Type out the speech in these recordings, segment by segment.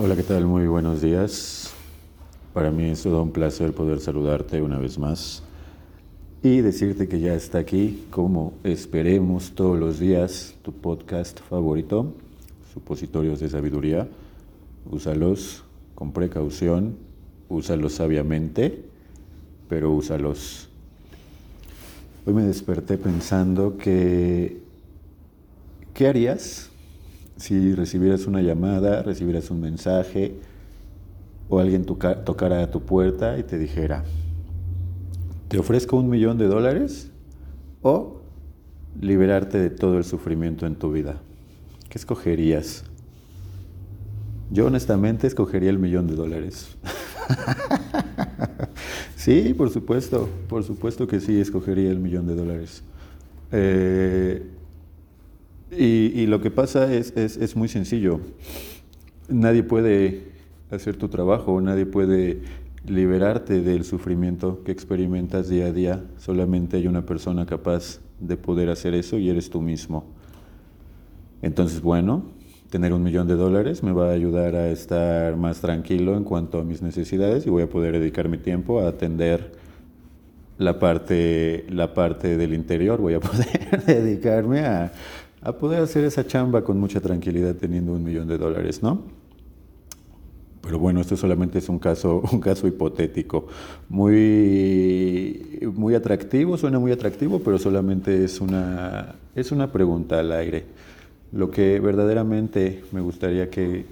Hola, ¿qué tal? Muy buenos días. Para mí es todo un placer poder saludarte una vez más y decirte que ya está aquí, como esperemos todos los días, tu podcast favorito, Supositorios de Sabiduría. Úsalos con precaución, úsalos sabiamente, pero úsalos. Hoy me desperté pensando que, ¿qué harías si recibieras una llamada, recibieras un mensaje o alguien tocara a tu puerta y te dijera, te ofrezco un millón de dólares o liberarte de todo el sufrimiento en tu vida. ¿Qué escogerías? Yo honestamente escogería el millón de dólares. sí, por supuesto, por supuesto que sí, escogería el millón de dólares. Eh, y, lo que pasa es, es, muy sencillo. Nadie puede hacer tu trabajo, nadie puede liberarte del sufrimiento que experimentas día a día. Solamente hay una persona capaz de poder hacer eso y eres tú mismo. Entonces, bueno, tener un millón de dólares me va a ayudar a estar más tranquilo en cuanto a mis necesidades y voy a poder dedicar mi tiempo a atender la parte, la parte del interior. Voy a poder dedicarme a a poder hacer esa chamba con mucha tranquilidad teniendo un millón de dólares, ¿no? Pero bueno, esto solamente es un caso, un caso hipotético. Muy, muy atractivo, suena muy atractivo, pero solamente es una, es una pregunta al aire. Lo que verdaderamente me gustaría que,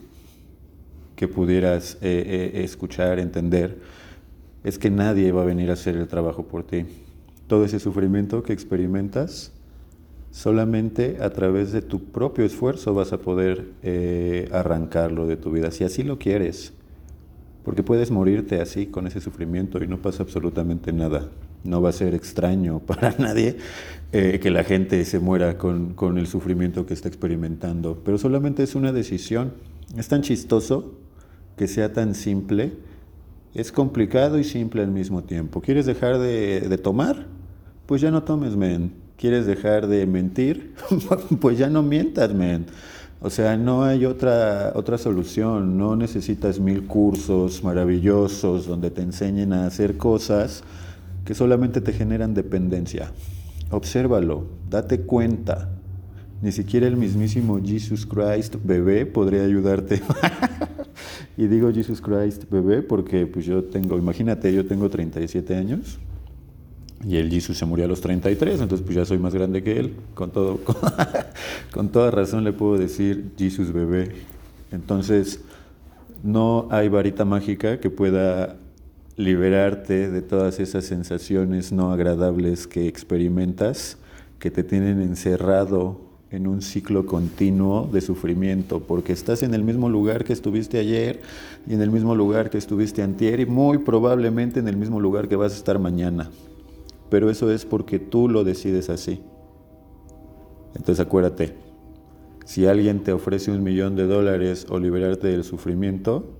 que pudieras eh, eh, escuchar, entender, es que nadie va a venir a hacer el trabajo por ti. Todo ese sufrimiento que experimentas Solamente a través de tu propio esfuerzo vas a poder eh, arrancarlo de tu vida, si así lo quieres. Porque puedes morirte así, con ese sufrimiento, y no pasa absolutamente nada. No va a ser extraño para nadie eh, que la gente se muera con, con el sufrimiento que está experimentando. Pero solamente es una decisión. Es tan chistoso que sea tan simple. Es complicado y simple al mismo tiempo. ¿Quieres dejar de, de tomar? Pues ya no tomes, men ¿Quieres dejar de mentir? pues ya no mientas, men. O sea, no hay otra, otra solución. No necesitas mil cursos maravillosos donde te enseñen a hacer cosas que solamente te generan dependencia. Obsérvalo, date cuenta. Ni siquiera el mismísimo Jesus Christ bebé podría ayudarte. y digo Jesus Christ bebé porque pues yo tengo, imagínate, yo tengo 37 años y el Jesus se murió a los 33, entonces pues ya soy más grande que él. Con, todo, con, toda razón le puedo decir Jesus bebé. Entonces, no hay varita mágica que pueda liberarte de todas esas sensaciones no agradables que experimentas, que te tienen encerrado en un ciclo continuo de sufrimiento, porque estás en el mismo lugar que estuviste ayer y en el mismo lugar que estuviste antier y muy probablemente en el mismo lugar que vas a estar mañana pero eso es porque tú lo decides así. Entonces acuérdate, si alguien te ofrece un millón de dólares o liberarte del sufrimiento,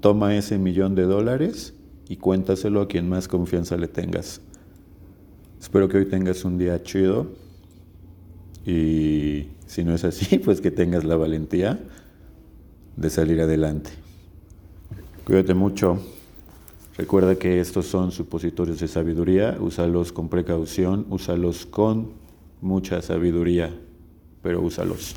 toma ese millón de dólares y cuéntaselo a quien más confianza le tengas. Espero que hoy tengas un día chido y si no es así, pues que tengas la valentía de salir adelante. Cuídate mucho. Recuerda que estos son supositorios de sabiduría, úsalos con precaución, úsalos con mucha sabiduría, pero úsalos.